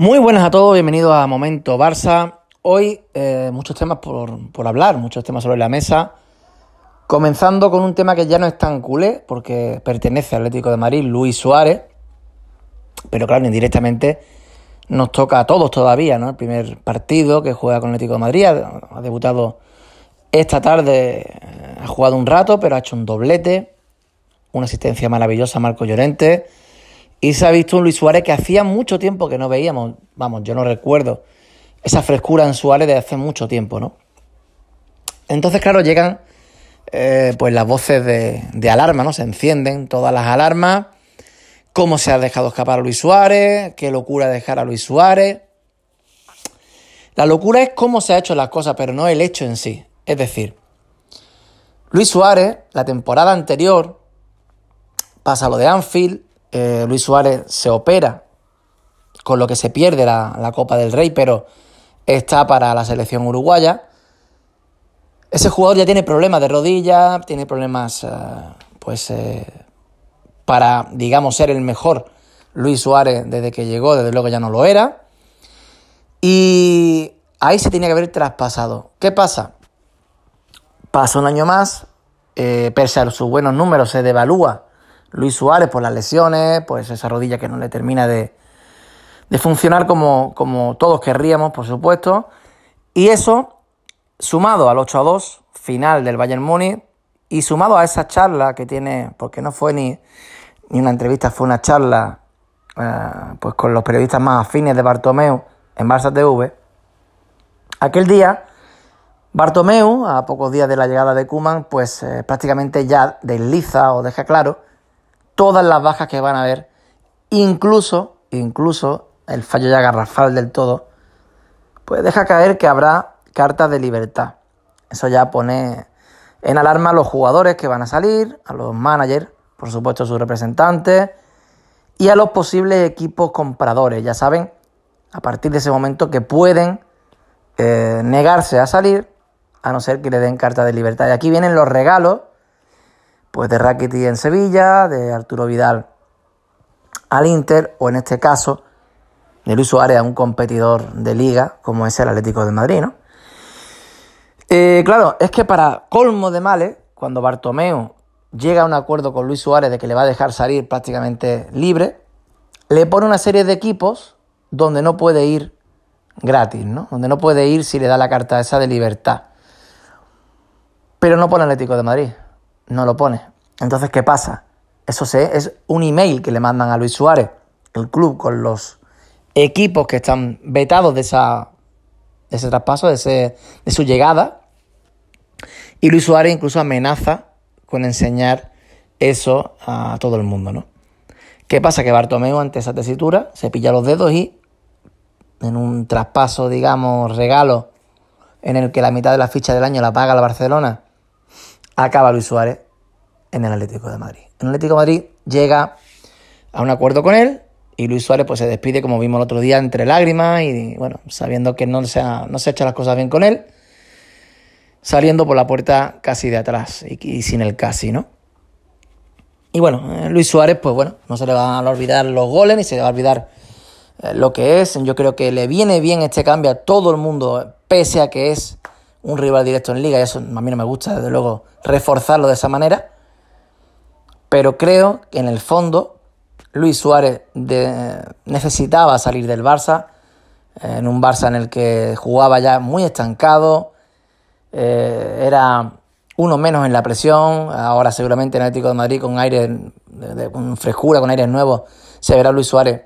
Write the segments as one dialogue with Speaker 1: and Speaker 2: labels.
Speaker 1: Muy buenas a todos, bienvenidos a Momento Barça. Hoy eh, muchos temas por, por, hablar, muchos temas sobre la mesa. Comenzando con un tema que ya no es tan culé, porque pertenece al Atlético de Madrid, Luis Suárez. Pero claro, indirectamente nos toca a todos todavía, ¿no? El primer partido que juega con el Atlético de Madrid ha, debutado esta tarde, eh, ha jugado un rato, pero ha hecho un doblete, una asistencia maravillosa a Marco Llorente y se ha visto un Luis Suárez que hacía mucho tiempo que no veíamos, vamos, yo no recuerdo esa frescura en Suárez de hace mucho tiempo, ¿no? Entonces, claro, llegan eh, pues las voces de, de, alarma, ¿no? Se encienden todas las alarmas. ¿Cómo se ha dejado escapar a Luis Suárez? ¿Qué locura dejar a Luis Suárez? La locura es cómo se ha hecho las cosas, pero no el hecho en sí. Es decir, Luis Suárez, la temporada anterior, pasa lo de Anfield, eh, Luis Suárez se opera, con lo que se pierde la, Copa del Rey, pero está para la selección uruguaya. Ese jugador ya tiene problemas de rodilla, tiene problemas, eh, pues, eh, para, digamos, ser el mejor Luis Suárez desde que llegó, desde luego ya no lo era. Y ahí se tenía que haber traspasado. ¿Qué pasa? Pasa un año más, pese a sus buenos números, se devalúa Luis Suárez por las lesiones, pues esa rodilla que no le termina de, funcionar como, como, todos querríamos, por supuesto. Y eso, sumado al 8 a 2 final del Bayern Múnich, y sumado a esa charla que tiene, porque no fue ni, ni una entrevista, fue una charla eh, pues con los periodistas más afines de Bartomeu en Barça TV, aquel día Bartomeu, a pocos días de la llegada de Kuman, pues eh, prácticamente ya desliza o deja claro todas las bajas que van a haber, incluso, incluso el fallo ya garrafal del todo, pues deja caer que habrá cartas de libertad. Eso ya pone en alarma a los jugadores que van a salir, a los managers, por supuesto sus representantes, y a los posibles equipos compradores. Ya saben, a partir de ese momento que pueden eh, negarse a salir, a no ser que le den carta de libertad. Y aquí vienen los regalos pues de Rakitic en Sevilla, de Arturo Vidal al Inter, o en este caso, de Luis Suárez a un competidor de liga como es el Atlético de Madrid, ¿no? Eh, claro, es que para colmo de males, cuando Bartomeu llega a un acuerdo con Luis Suárez de que le va a dejar salir prácticamente libre, le pone una serie de equipos donde no puede ir gratis, ¿no? Donde no puede ir si le da la carta esa de libertad. Pero no pone Atlético de Madrid no lo pone. Entonces, ¿qué pasa? Eso es un email que le mandan a Luis Suárez, el club, con los equipos que están vetados de, esa, de ese traspaso, de, ese, de su llegada. Y Luis Suárez incluso amenaza con enseñar eso a todo el mundo, ¿no? ¿Qué pasa? Que Bartomeu ante esa tesitura se pilla los dedos y en un traspaso, digamos, regalo, en el que la mitad de la ficha del año la paga la Barcelona acaba Luis Suárez en el Atlético de Madrid. El Atlético de Madrid llega a un acuerdo con él y Luis Suárez pues se despide como vimos el otro día entre lágrimas y bueno, sabiendo que no se ha, no se hecho las cosas bien con él, saliendo por la puerta casi de atrás y, sin el casi, ¿no? Y bueno, eh, Luis Suárez pues bueno, no se le van a olvidar los goles ni se le va a olvidar eh, lo que es. Yo creo que le viene bien este cambio a todo el mundo, pese a que es un rival directo en liga y eso a mí no me gusta, desde luego, reforzarlo de esa manera. Pero creo que en el fondo Luis Suárez necesitaba salir del Barça, en un Barça en el que jugaba ya muy estancado, eh, era uno menos en la presión, ahora seguramente en el Atlético de Madrid con aire, con frescura, con aires nuevos, se verá Luis Suárez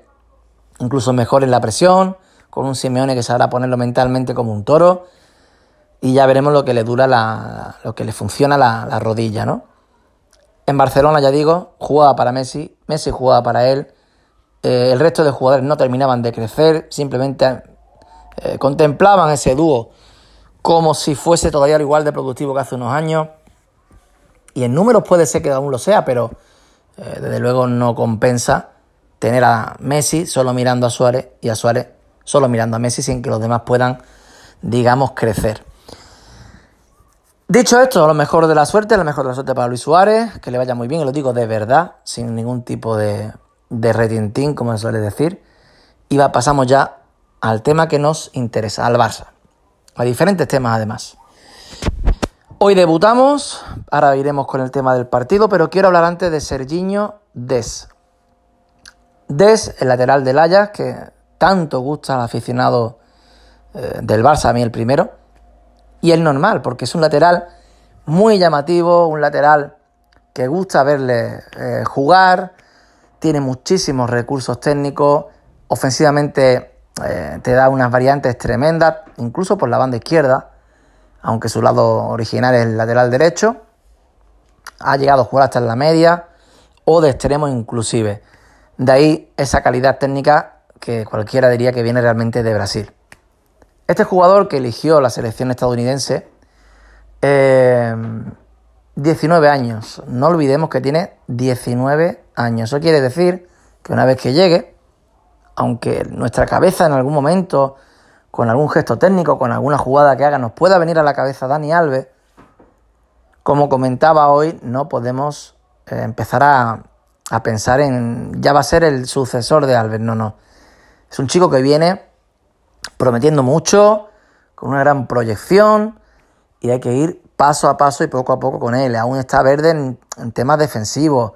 Speaker 1: incluso mejor en la presión, con un Simeone que sabrá ponerlo mentalmente como un toro y ya veremos lo que le dura la, lo que le funciona la, rodilla, ¿no? En Barcelona, ya digo, jugaba para Messi, Messi jugaba para él, eh, el resto de jugadores no terminaban de crecer, simplemente eh, contemplaban ese dúo como si fuese todavía igual de productivo que hace unos años. Y en números puede ser que aún lo sea, pero eh, desde luego no compensa tener a Messi solo mirando a Suárez y a Suárez solo mirando a Messi sin que los demás puedan, digamos, crecer. Dicho esto, lo mejor de la suerte, lo mejor de la suerte para Luis Suárez, que le vaya muy bien, y lo digo de verdad, sin ningún tipo de, retintín, como se suele decir. Y pasamos ya al tema que nos interesa, al Barça. A diferentes temas además. Hoy debutamos, ahora iremos con el tema del partido, pero quiero hablar antes de Serginho Des. Des, el lateral del Ajax, que tanto gusta al aficionado eh, del Barça, a mí el primero, y es normal, porque es un lateral muy llamativo, un lateral que gusta verle eh, jugar, tiene muchísimos recursos técnicos, ofensivamente eh, te da unas variantes tremendas, incluso por la banda izquierda, aunque su lado original es el lateral derecho, ha llegado a jugar hasta en la media o de extremo inclusive. De ahí esa calidad técnica que cualquiera diría que viene realmente de Brasil. Este jugador que eligió la selección estadounidense, 19 eh, años, no olvidemos que tiene 19 años. Eso quiere decir que una vez que llegue, aunque nuestra cabeza en algún momento, con algún gesto técnico, con alguna jugada que haga, nos pueda venir a la cabeza Dani Alves, como comentaba hoy, no podemos eh, empezar a, a pensar en ya va a ser el sucesor de Alves. No, no. Es un chico que viene prometiendo mucho, con una gran proyección y hay que ir paso a paso y poco a poco con él. Aún está verde en, temas defensivos.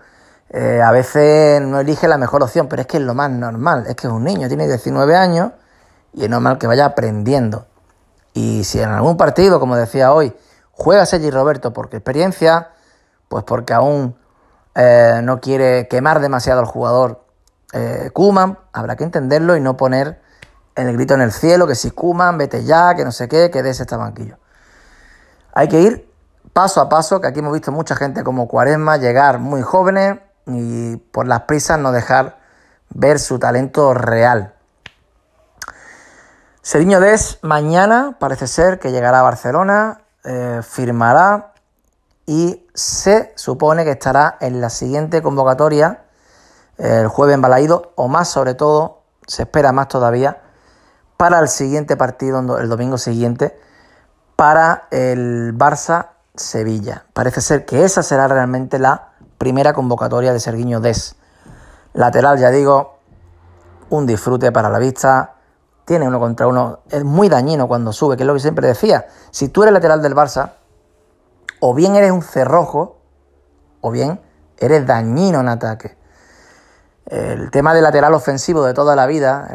Speaker 1: Eh, a veces no elige la mejor opción, pero es que es lo más normal. Es que es un niño, tiene 19 años y es normal que vaya aprendiendo. Y si en algún partido, como decía hoy, juega Sergi Roberto porque experiencia, pues porque aún eh, no quiere quemar demasiado al jugador eh, Kuman, habrá que entenderlo y no poner el grito en el cielo, que si Kuman, vete ya, que no sé qué, que des este banquillo. Hay que ir paso a paso, que aquí hemos visto mucha gente como Cuaresma llegar muy jóvenes y por las prisas no dejar ver su talento real. Seriño Des mañana parece ser que llegará a Barcelona, eh, firmará y se supone que estará en la siguiente convocatoria el jueves en Balaído o más sobre todo, se espera más todavía, para el siguiente partido, el domingo siguiente, para el Barça-Sevilla. Parece ser que esa será realmente la primera convocatoria de Serguiño Des. Lateral, ya digo, un disfrute para la vista. Tiene uno contra uno. Es muy dañino cuando sube, que es lo que siempre decía. Si tú eres lateral del Barça, o bien eres un cerrojo, o bien eres dañino en ataque. El tema del lateral ofensivo de toda la vida,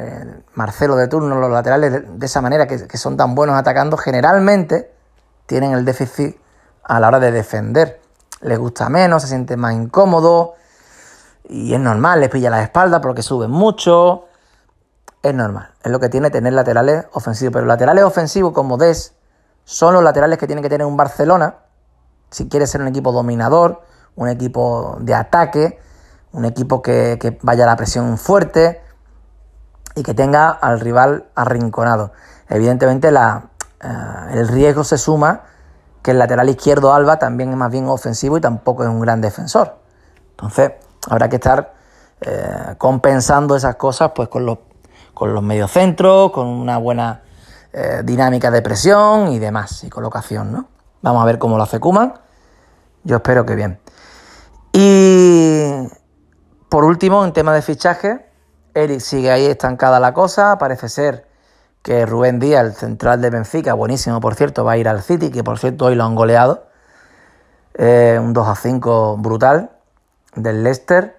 Speaker 1: Marcelo de turno, los laterales de, esa manera que, son tan buenos atacando, generalmente tienen el déficit a la hora de defender. Les gusta menos, se siente más incómodo y es normal, les pilla la espalda porque suben mucho. Es normal, es lo que tiene tener laterales ofensivos. Pero laterales ofensivos como Des son los laterales que tiene que tener un Barcelona si quiere ser un equipo dominador, un equipo de ataque un equipo que, vaya a la presión fuerte y que tenga al rival arrinconado. Evidentemente eh, el riesgo se suma que el lateral izquierdo Alba también es más bien ofensivo y tampoco es un gran defensor. Entonces habrá que estar eh, compensando esas cosas pues con los, con los mediocentros, con una buena eh, dinámica de presión y demás, y colocación, ¿no? Vamos a ver cómo lo hace Kuman. Yo espero que bien. Y por último, en tema de fichaje, Eric sigue ahí estancada la cosa. Parece ser que Rubén Díaz, el central de Benfica, buenísimo por cierto, va a ir al City, que por cierto hoy lo han goleado. Eh, un 2 a 5 brutal del Leicester.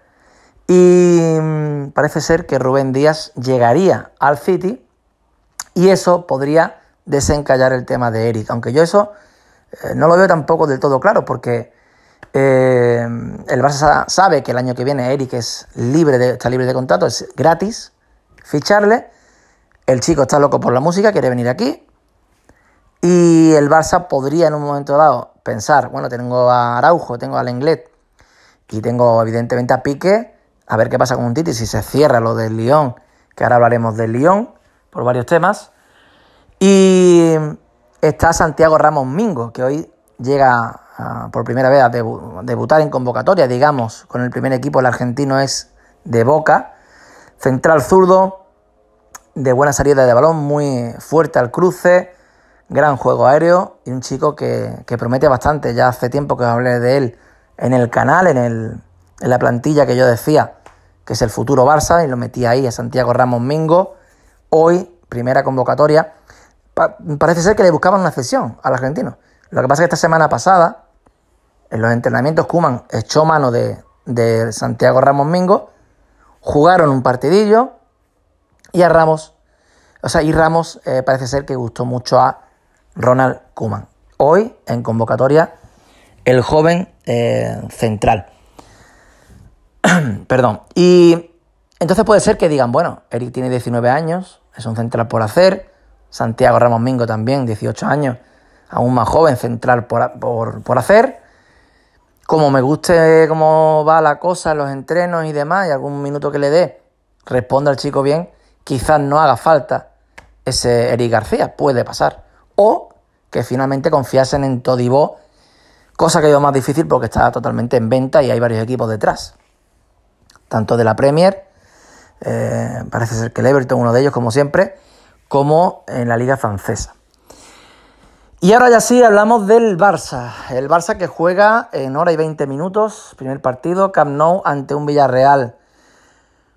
Speaker 1: Y mm, parece ser que Rubén Díaz llegaría al City y eso podría desencallar el tema de Eric. Aunque yo eso eh, no lo veo tampoco del todo claro, porque eh, el Barça sabe que el año que viene Eric es libre de, está libre de contrato, es gratis ficharle. El chico está loco por la música, quiere venir aquí. Y el Barça podría en un momento dado pensar, bueno, tengo a Araujo, tengo al Lenglet y tengo evidentemente a Pique, a ver qué pasa con un Titi, si se cierra lo del Lyon, que ahora hablaremos del Lyon por varios temas. Y está Santiago Ramos Mingo, que hoy llega por primera vez a debutar en convocatoria, digamos, con el primer equipo, el argentino es de Boca, central zurdo, de buena salida de balón, muy fuerte al cruce, gran juego aéreo y un chico que, promete bastante. Ya hace tiempo que hablé de él en el canal, en, el, en la plantilla que yo decía que es el futuro Barça y lo metí ahí a Santiago Ramos Mingo. Hoy primera convocatoria, parece ser que le buscaban una cesión al argentino. Lo que pasa es que esta semana pasada, en los entrenamientos, Kuman echó mano de, Santiago Ramos Mingo, jugaron un partidillo y a Ramos, o sea, y Ramos eh, parece ser que gustó mucho a Ronald Kuman. Hoy, en convocatoria, el joven eh, central. Perdón. Y entonces puede ser que digan, bueno, Eric tiene 19 años, es un central por hacer, Santiago Ramos Mingo también, 18 años, aún más joven, central por, hacer. Como me guste cómo va la cosa, los entrenos y demás, y algún minuto que le dé, responda al chico bien, quizás no haga falta ese Eric García, puede pasar. O que finalmente confiasen en Todibó, cosa que es más difícil porque está totalmente en venta y hay varios equipos detrás, tanto de la Premier, eh, parece ser que el Everton, uno de ellos como siempre, como en la liga francesa. Y ahora ya sí hablamos del Barça. El Barça que juega en hora y 20 minutos, primer partido, Camp Nou ante un Villarreal,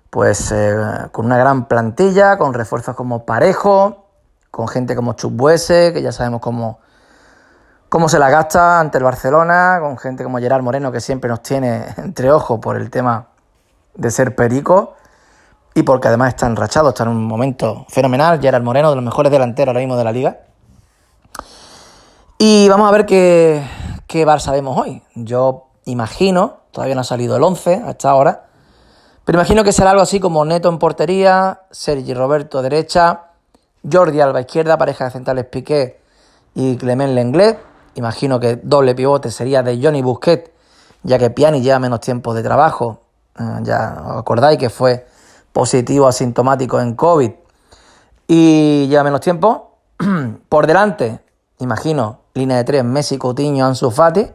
Speaker 1: pues eh, con una gran plantilla, con refuerzos como Parejo, con gente como Chubbuese, que ya sabemos cómo, cómo se la gasta ante el Barcelona, con gente como Gerard Moreno, que siempre nos tiene entre ojos por el tema de ser perico y porque además está enrachado, está en un momento fenomenal. Gerard Moreno, de los mejores delanteros ahora mismo de la liga. Y vamos a ver qué, qué Barça vemos hoy. Yo imagino, todavía no ha salido el 11 hasta ahora, pero imagino que será algo así como Neto en portería, Sergi Roberto derecha, Jordi Alba izquierda, pareja de centrales Piqué y Clement Lenglet. Imagino que doble pivote sería de Johnny Busquet, ya que Piani lleva menos tiempo de trabajo. Eh, ya os acordáis que fue positivo asintomático en COVID y lleva menos tiempo. Por delante, imagino, línea de tres, Messi, Coutinho, Ansu Fati,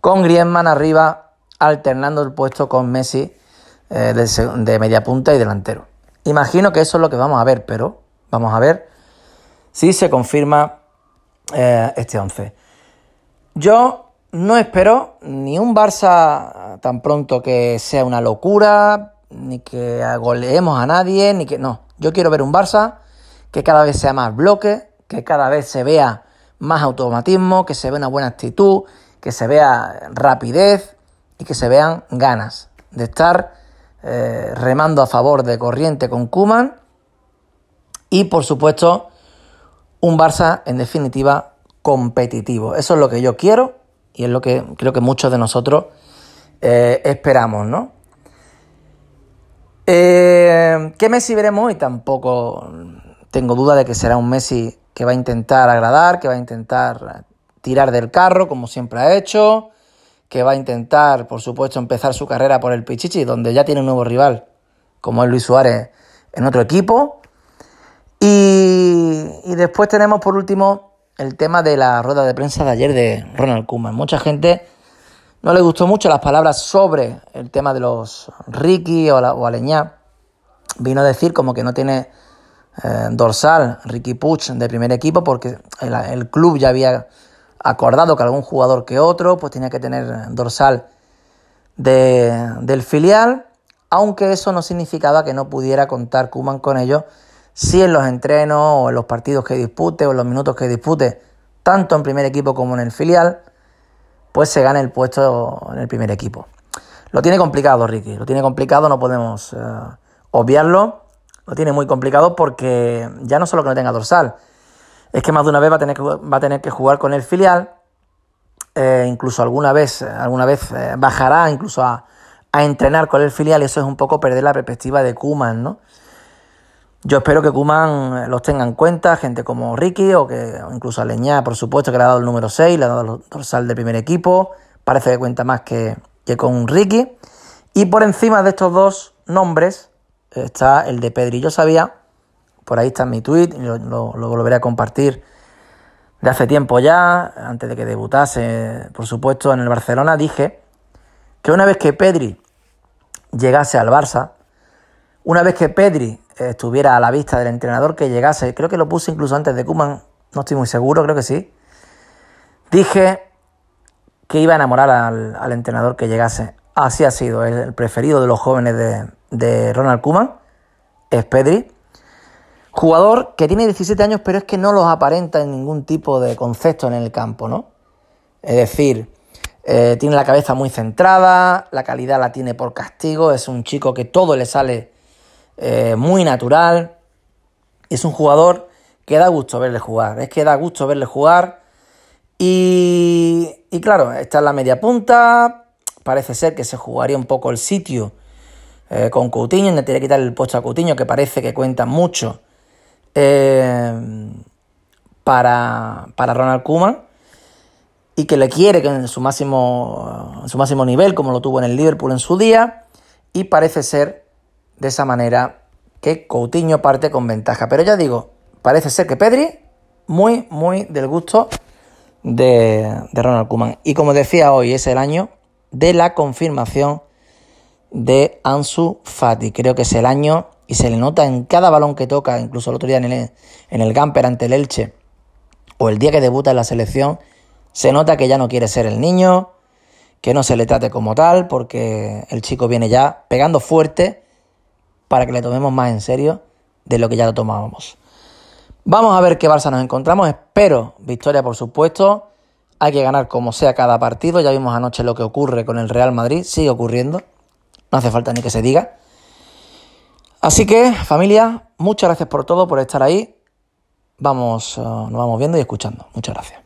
Speaker 1: con Griezmann arriba alternando el puesto con Messi eh, de, media punta y delantero. Imagino que eso es lo que vamos a ver, pero vamos a ver si se confirma eh, este 11. Yo no espero ni un Barça tan pronto que sea una locura, ni que goleemos a nadie, ni que no. Yo quiero ver un Barça que cada vez sea más bloque, que cada vez se vea más automatismo, que se vea una buena actitud, que se vea rapidez y que se vean ganas de estar eh, remando a favor de corriente con Kuman y por supuesto un Barça en definitiva competitivo. Eso es lo que yo quiero y es lo que creo que muchos de nosotros eh, esperamos, ¿no? Eh, ¿Qué Messi veremos hoy? Tampoco tengo duda de que será un Messi que va a intentar agradar, que va a intentar tirar del carro, como siempre ha hecho, que va a intentar, por supuesto, empezar su carrera por el Pichichi, donde ya tiene un nuevo rival, como es Luis Suárez, en otro equipo. Y, después tenemos, por último, el tema de la rueda de prensa de ayer de Ronald Koeman. Mucha gente no le gustó mucho las palabras sobre el tema de los Ricky o, la, o Aleñá. Vino a decir como que no tiene eh, dorsal Ricky Puch de primer equipo porque el, club ya había acordado que algún jugador que otro pues tenía que tener dorsal del filial, aunque eso no significaba que no pudiera contar Kuman con ellos si en los entrenos o en los partidos que dispute o en los minutos que dispute, tanto en primer equipo como en el filial, pues se gane el puesto en el primer equipo. Lo tiene complicado, Ricky, lo tiene complicado, no podemos eh, obviarlo lo tiene muy complicado porque ya no solo que no tenga dorsal, es que más de una vez va a tener que, va a tener que jugar con el filial, eh, incluso alguna vez, alguna vez eh, bajará incluso a, entrenar con el filial y eso es un poco perder la perspectiva de Kuman, ¿no? Yo espero que Kuman eh, los tenga en cuenta, gente como Ricky o que incluso a Leñá, por supuesto, que le ha dado el número 6, le ha dado el dorsal del primer equipo, parece que cuenta más que, que con Ricky. Y por encima de estos dos nombres, está el de Pedri. Yo sabía, por ahí está mi tweet, lo, lo, volveré a compartir de hace tiempo ya, antes de que debutase, por supuesto, en el Barcelona, dije que una vez que Pedri llegase al Barça, una vez que Pedri estuviera a la vista del entrenador que llegase, creo que lo puse incluso antes de Kuman, no estoy muy seguro, creo que sí, dije que iba a enamorar al, al entrenador que llegase. Así ha sido, el preferido de los jóvenes de, de Ronald Koeman, es Pedri. Jugador que tiene 17 años, pero es que no los aparenta en ningún tipo de concepto en el campo, ¿no? Es decir, eh, tiene la cabeza muy centrada, la calidad la tiene por castigo, es un chico que todo le sale eh, muy natural. Es un jugador que da gusto verle jugar, es que da gusto verle jugar. Y, y claro, está en la media punta, parece ser que se jugaría un poco el sitio eh, con Coutinho, intentaría quitar el puesto a Coutinho, que parece que cuenta mucho para, para Ronald Koeman y que le quiere que en su máximo, en su máximo nivel, como lo tuvo en el Liverpool en su día, y parece ser de esa manera que Coutinho parte con ventaja. Pero ya digo, parece ser que Pedri, muy, muy del gusto de, de Ronald Koeman. Y como decía hoy, es el año de la confirmación de Ansu Fati. Creo que es el año y se le nota en cada balón que toca, incluso el otro día en el, en el Gamper ante el Elche, o el día que debuta en la selección, se nota que ya no quiere ser el niño, que no se le trate como tal, porque el chico viene ya pegando fuerte para que le tomemos más en serio de lo que ya lo tomábamos. Vamos a ver qué Barça nos encontramos. Espero victoria, por supuesto. Hay que ganar como sea cada partido. Ya vimos anoche lo que ocurre con el Real Madrid. Sigue ocurriendo. No hace falta ni que se diga. Así que, familia, muchas gracias por todo, por estar ahí. Vamos, uh, nos vamos viendo y escuchando. Muchas gracias.